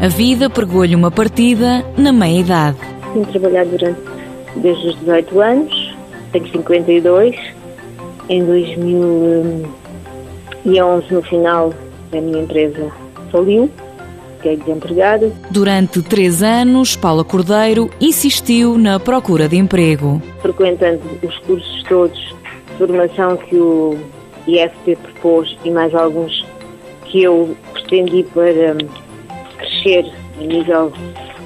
A vida pregou-lhe uma partida na meia-idade. Tenho trabalhado durante, desde os 18 anos, tenho 52. Em 2011, no final, a minha empresa faliu, fiquei desempregada. Durante três anos, Paula Cordeiro insistiu na procura de emprego. Frequentando os cursos todos de formação que o IFP propôs e mais alguns que eu pretendi para crescer a nível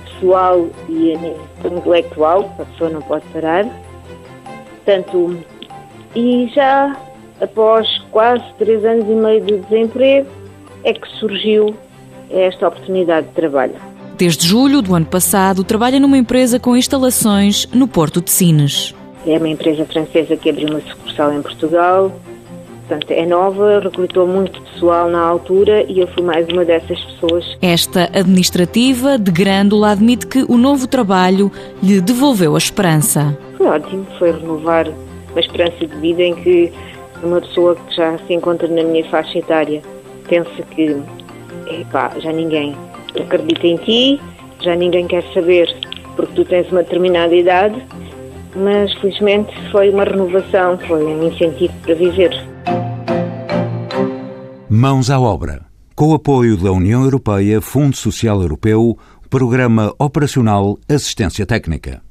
pessoal e a nível intelectual, a pessoa não pode parar. Portanto, e já após quase três anos e meio de desemprego, é que surgiu esta oportunidade de trabalho. Desde julho do ano passado, trabalha numa empresa com instalações no Porto de Sines. É uma empresa francesa que abriu uma sucursal em Portugal, portanto é nova, recrutou muito pessoal na altura e eu fui mais uma dessas pessoas. Esta administrativa de Grândola admite que o novo trabalho lhe devolveu a esperança. Foi ótimo, foi renovar uma esperança de vida em que uma pessoa que já se encontra na minha faixa etária pensa que epá, já ninguém acredita em ti, já ninguém quer saber porque tu tens uma determinada idade, mas felizmente foi uma renovação, foi um incentivo para viver. Mãos à obra. Com o apoio da União Europeia, Fundo Social Europeu, Programa Operacional Assistência Técnica.